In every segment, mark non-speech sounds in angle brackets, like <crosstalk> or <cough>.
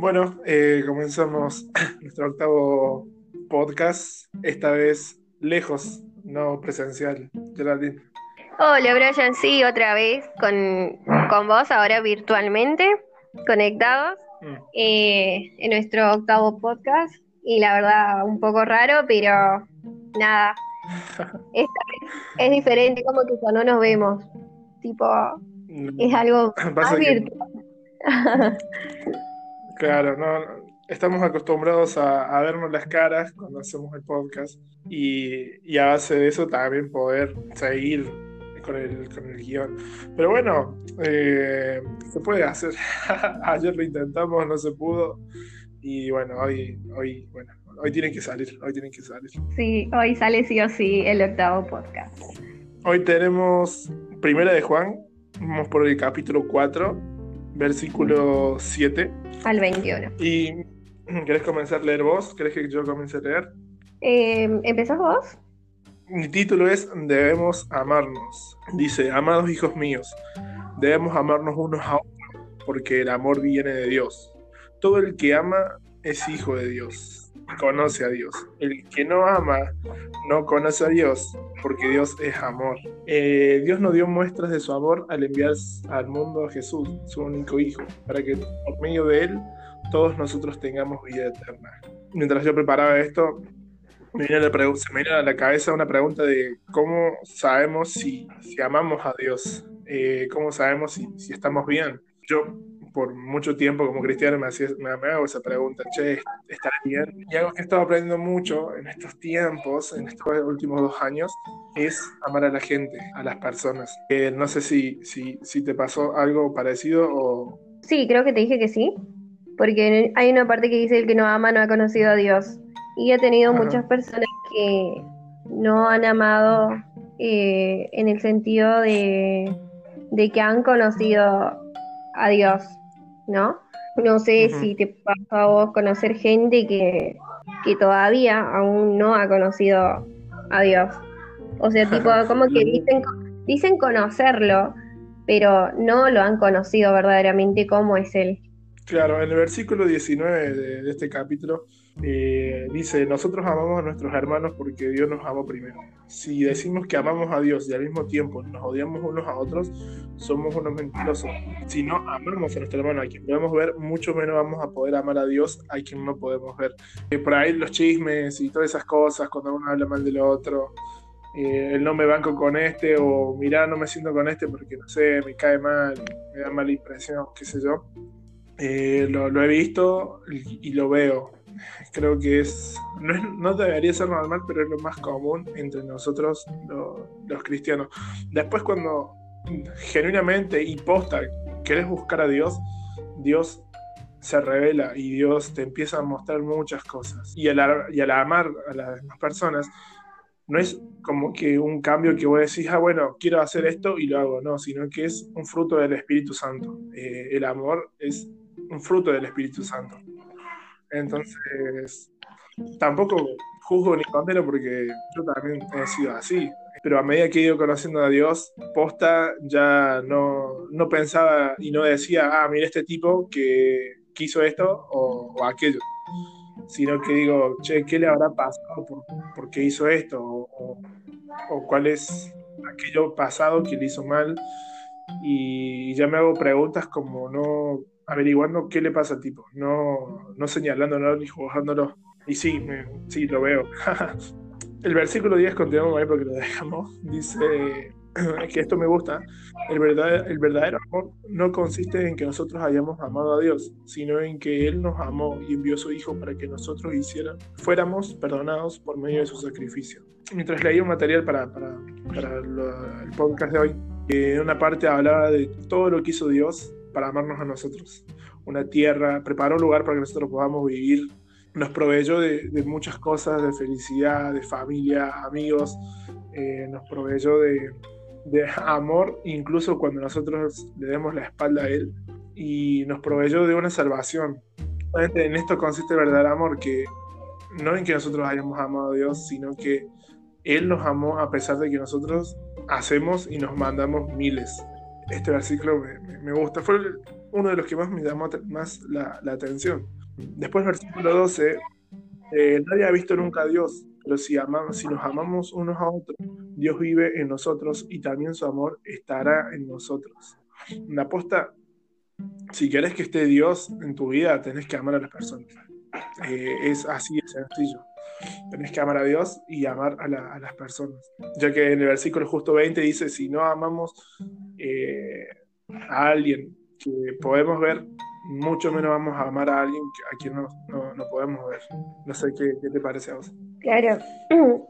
Bueno, eh, comenzamos <clears throat> nuestro octavo podcast, esta vez lejos, no presencial. Geraldine. Hola Brian, sí, otra vez con, con vos, ahora virtualmente, conectados mm. eh, en nuestro octavo podcast. Y la verdad, un poco raro, pero nada, <laughs> esta vez es diferente, como que cuando nos vemos, tipo, es algo <clears throat> más virtual. <laughs> Claro, no, estamos acostumbrados a, vernos las caras cuando hacemos el podcast y, a base de eso también poder seguir con el, con el guion. Pero bueno, eh, se puede hacer. <laughs> Ayer lo intentamos, no se pudo. Y bueno, hoy, hoy, bueno, hoy tienen que salir, hoy tienen que salir. Sí, hoy sale sí o sí el octavo podcast. Hoy tenemos Primera de Juan, vamos por el capítulo 4 versículo 7 al 21. ¿Y <clears throat> querés comenzar a leer vos? ¿Querés que yo comience a leer? Eh, ¿Empezás vos? Mi título es Debemos amarnos. Dice, amados hijos míos, debemos amarnos unos a otros, porque el amor viene de Dios. Todo el que ama es hijo de Dios conoce a Dios. El que no ama no conoce a Dios, porque Dios es amor. Eh, Dios nos dio muestras de su amor al enviar al mundo a Jesús, su único Hijo, para que por medio de Él todos nosotros tengamos vida eterna. Mientras yo preparaba esto, me vino a la, cabeza una pregunta de cómo sabemos si, si amamos a Dios, eh, cómo sabemos si, si estamos bien. Yo por mucho tiempo como cristiano me, hacía, me, hago esa pregunta, che, ¿estaré bien? Y algo que he estado aprendiendo mucho en estos tiempos, en estos últimos dos años, es amar a la gente, a las personas. Eh, no sé si, si, si te pasó algo parecido o... Sí, creo que te dije que sí, porque hay una parte que dice el que no ama no ha conocido a Dios. Y he tenido muchas personas que no han amado eh, en el sentido de, de que han conocido a Dios. ¿No? No sé si te pasa a vos conocer gente que, todavía aún no ha conocido a Dios. O sea, tipo, <laughs> como que dicen, dicen conocerlo, pero no lo han conocido verdaderamente cómo es Él. Claro, en el versículo 19 de, este capítulo eh, dice, nosotros amamos a nuestros hermanos porque Dios nos amó primero. Si decimos que amamos a Dios y al mismo tiempo nos odiamos unos a otros, somos unos mentirosos. Si no amamos a nuestro hermano, a quien podemos ver, mucho menos vamos a poder amar a Dios a quien no podemos ver. Eh, por ahí los chismes y todas esas cosas, cuando uno habla mal del otro, eh, el no me banco con este o mirá, no me siento con este porque no sé, me cae mal, me da mala impresión, qué sé yo eh, lo, he visto y, lo veo. Creo que es no, debería ser normal, pero es lo más común entre nosotros los cristianos. Después cuando genuinamente y posta querés buscar a Dios, Dios se revela y Dios te empieza a mostrar muchas cosas. Y al, y al amar a las demás personas, no es como que un cambio que vos decís, ah, bueno, quiero hacer esto y lo hago, no, sino que es un fruto del Espíritu Santo. Eh, el amor es un fruto del Espíritu Santo. Entonces, tampoco juzgo ni condeno porque yo también he sido así. Pero a medida que he ido conociendo a Dios, posta ya no, no pensaba y no decía, ah, mira este tipo que quiso esto o, aquello. Sino que digo, che, ¿qué le habrá pasado por, qué hizo esto? O, o, cuál es aquello pasado que le hizo mal. Y ya me hago preguntas como no, averiguando qué le pasa al tipo, no, no señalándolo ni jugándolo. Y sí, sí, lo veo. <laughs> el versículo 10, continuamos ahí porque lo dejamos, dice que esto me gusta, el el verdadero amor no consiste en que nosotros hayamos amado a Dios, sino en que Él nos amó y envió a su Hijo para que nosotros hicieran, fuéramos perdonados por medio de su sacrificio. Mientras leía un material para, para, para el podcast de hoy, en una parte hablaba de todo lo que hizo Dios para amarnos a nosotros. Una tierra, preparó un lugar para que nosotros podamos vivir. Nos proveyó de, muchas cosas, de felicidad, de familia, amigos. Eh, nos proveyó de, amor, incluso cuando nosotros le demos la espalda a Él. Y nos proveyó de una salvación. En esto consiste el verdadero amor, que no en que nosotros hayamos amado a Dios, sino que Él nos amó a pesar de que nosotros hacemos y nos mandamos miles este versículo me, gusta. Fue uno de los que más me llamó más la, atención. Después, versículo 12, eh, nadie ha visto nunca a Dios, pero si, amamos, si nos amamos unos a otros, Dios vive en nosotros y también su amor estará en nosotros. La aposta, si quieres que esté Dios en tu vida, tenés que amar a las personas. Eh, es así de sencillo. Tenés que amar a Dios y amar a, las personas. Ya que en el versículo justo 20 dice, si no amamos eh, a alguien que podemos ver, mucho menos vamos a amar a alguien a quien no, no, podemos ver. No sé qué, te parece a vos. Claro, <clears throat>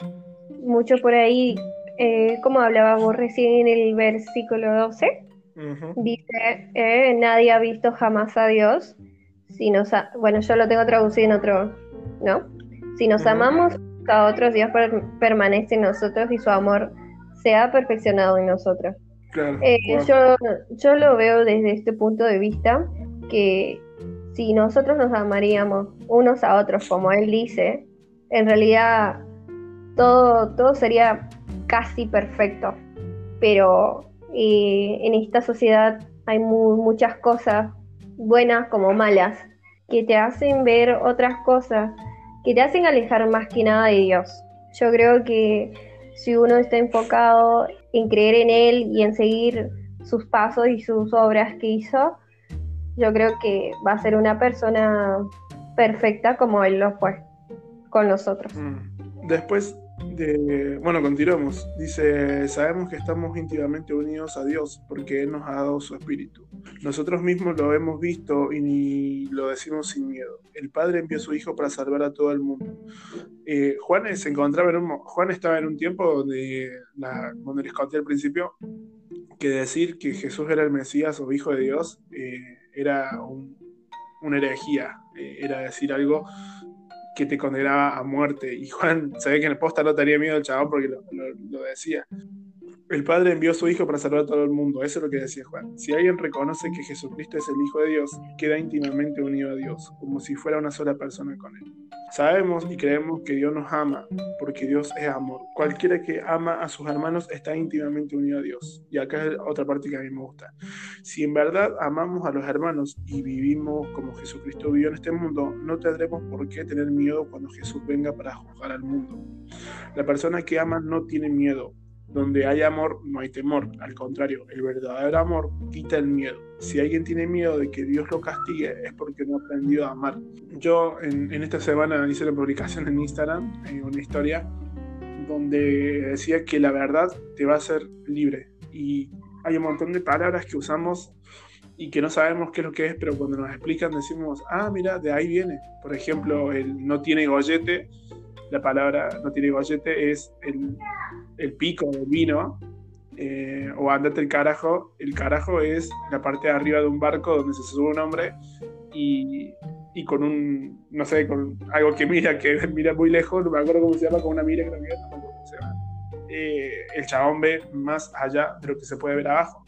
mucho por ahí, eh, como hablábamos recién en el versículo 12, dice, eh, nadie ha visto jamás a Dios. Si nos bueno, yo lo tengo traducido en otro, ¿no? Si nos amamos a otros, Dios permanece en nosotros y su amor se ha perfeccionado en nosotros. Eh, yo, yo lo veo desde este punto de vista que si nosotros nos amaríamos unos a otros, como él dice, en realidad todo, todo sería casi perfecto. Pero eh, en esta sociedad hay muchas cosas buenas como malas que te hacen ver otras cosas, que te hacen alejar más que nada de Dios. Yo creo que si uno está enfocado en creer en Él y en seguir sus pasos y sus obras que hizo, yo creo que va a ser una persona perfecta como Él lo fue con nosotros. Mm. Después de, bueno, continuamos. Dice, sabemos que estamos íntimamente unidos a Dios porque Él nos ha dado su espíritu. Nosotros mismos lo hemos visto y lo decimos sin miedo. El Padre envió a su Hijo para salvar a todo el mundo. Eh, Juan se encontraba en un, Juan estaba en un tiempo donde, la, donde les conté al principio que decir que Jesús era el Mesías o Hijo de Dios eh, era una herejía, eh, era decir algo que te condenaba a muerte. Y Juan se que en el posta no tenía miedo el chabón porque lo, decía. El Padre envió su Hijo para salvar a todo el mundo. Eso es lo que decía Juan. Si alguien reconoce que Jesucristo es el Hijo de Dios, queda íntimamente unido a Dios, como si fuera una sola persona con Él. Sabemos y creemos que Dios nos ama, porque Dios es amor. Cualquiera que ama a sus hermanos está íntimamente unido a Dios. Y acá es otra parte que a mí me gusta. Si en verdad amamos a los hermanos y vivimos como Jesucristo vivió en este mundo, no tendremos por qué tener miedo cuando Jesús venga para juzgar al mundo. La persona que ama no tiene miedo, donde hay amor, no hay temor. Al contrario, el verdadero amor quita el miedo. Si alguien tiene miedo de que Dios lo castigue, es porque no ha aprendido a amar. Yo en, esta semana hice una publicación en Instagram, en una historia, donde decía que la verdad te va a hacer libre. Y hay un montón de palabras que usamos y que no sabemos qué es lo que es, pero cuando nos explican decimos, ah, mira, de ahí viene. Por ejemplo, el no tiene gollete la palabra no tiene gollete es el, el pico del vino, eh, o andate el carajo. El carajo es la parte de arriba de un barco donde se sube un hombre y, y con un, no sé, con algo que mira, que <laughs> mira muy lejos, no me acuerdo cómo se llama, con una mira que no me acuerdo cómo se llama. Eh, el chabón ve más allá de lo que se puede ver abajo.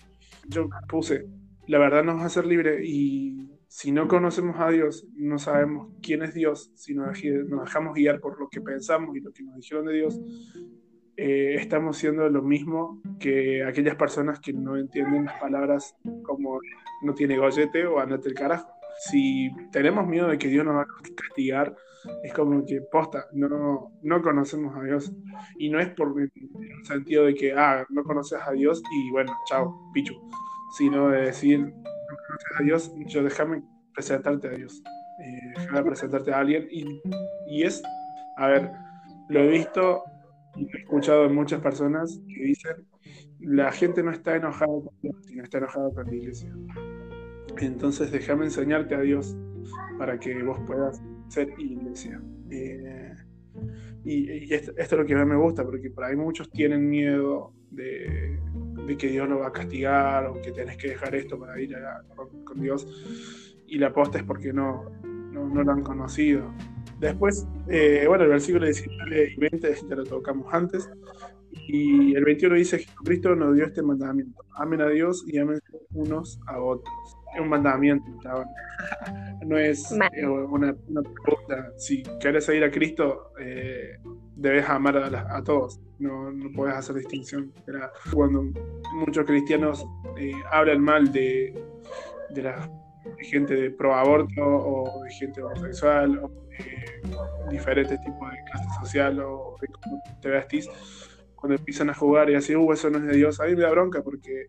Yo puse, la verdad nos va a hacer libre y si no conocemos a Dios, no sabemos quién es Dios, si nos, dejamos guiar por lo que pensamos y lo que nos dijeron de Dios, eh, estamos siendo lo mismo que aquellas personas que no entienden las palabras como no tiene gollete o andate el carajo. Si tenemos miedo de que Dios nos va a castigar, es como que posta, no, no conocemos a Dios. Y no es por el sentido de que, ah, no conoces a Dios y bueno, chao, pichu. Sino de decir, a Dios, yo déjame presentarte a Dios. Eh, déjame presentarte a alguien. Y, y, es, a ver, lo he visto y he escuchado de muchas personas que dicen, la gente no está enojada con Dios, sino está enojada con la iglesia. Entonces déjame enseñarte a Dios para que vos puedas ser iglesia. Eh, y, esto, esto, es lo que más me gusta, porque por ahí muchos tienen miedo de, de que Dios lo va a castigar o que tenés que dejar esto para ir con, Dios. Y la aposta es porque no, no, lo han conocido. Después, eh, bueno, el versículo 19 y 20 ya lo tocamos antes. Y el 21 dice: Jesucristo nos dio este mandamiento: amen a Dios y amen unos a otros. Es un mandamiento, no es <laughs> eh, una, pregunta. Si quieres seguir a Cristo, eh, debes amar a, todos, no, no, puedes hacer distinción. cuando muchos cristianos eh, hablan mal de, de la gente de pro aborto o de gente homosexual o de diferentes tipos de clase social o de cómo te vestís, cuando empiezan a jugar y así, uh, eso no es de Dios, a mí me da bronca porque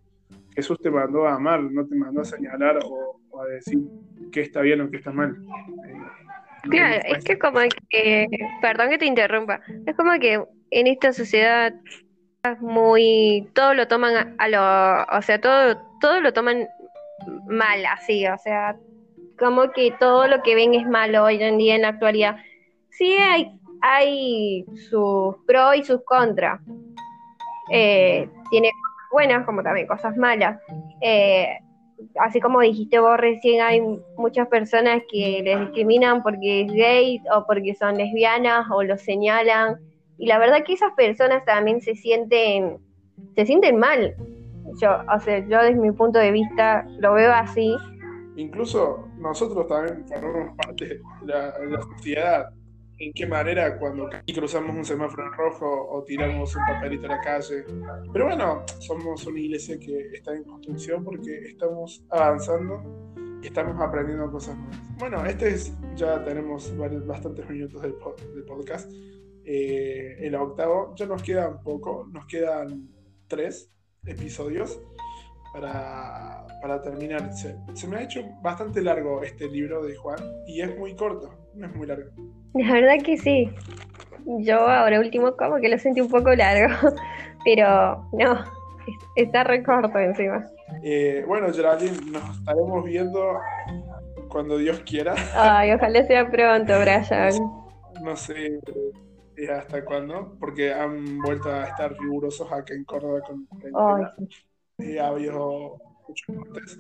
Jesús te mandó a amar, no te mandó a señalar o, a decir qué está bien o qué está mal. Eh, claro, es que como que, perdón que te interrumpa, es como que en esta sociedad muy, todo lo toman a, lo, o sea, todo, todo lo toman mal, así, o sea, como que todo lo que ven es malo hoy en día en la actualidad. Sí hay, hay sus pros y sus contras. Eh, tiene cosas buenas como también cosas malas. Eh, así como dijiste vos recién, hay muchas personas que les discriminan porque es gay o porque son lesbianas o lo señalan. Y la verdad que esas personas también se sienten, se sienten mal. Yo, o sea, yo desde mi punto de vista lo veo así. Incluso nosotros también formamos parte de la, sociedad. ¿En qué manera cuando cruzamos un semáforo en rojo o tiramos un papelito a la calle? Pero bueno, somos una iglesia que está en construcción porque estamos avanzando estamos aprendiendo cosas nuevas. Bueno, este es, ya tenemos bastantes minutos del, podcast. Eh, el octavo, ya nos quedan poco, nos quedan tres episodios para, para terminar. Se, me ha hecho bastante largo este libro de Juan y es muy corto, no es muy largo. La verdad que sí. Yo ahora último como que lo sentí un poco largo, <laughs> pero no, está re corto encima. Eh, bueno, Geraldine, nos estaremos viendo cuando Dios quiera. Ay, ojalá sea pronto, Brian. <laughs> No sé eh, hasta cuándo, porque han vuelto a estar rigurosos acá en Córdoba con y ha habido muchos cortes.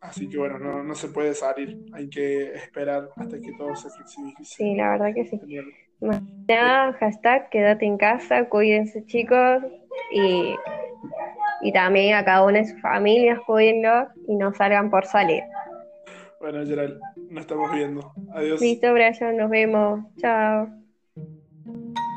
Así que bueno, no, no, se puede salir, hay que esperar hasta que todo se flexibilice. Sí, la verdad que sí. Nada, hashtag quédate en casa, cuídense chicos y, y también a cada una de sus familias cuídenlo y no salgan por salir. Bueno, Gerald, nos estamos viendo. Adiós. Listo, Brian, nos vemos. Chao. Bye.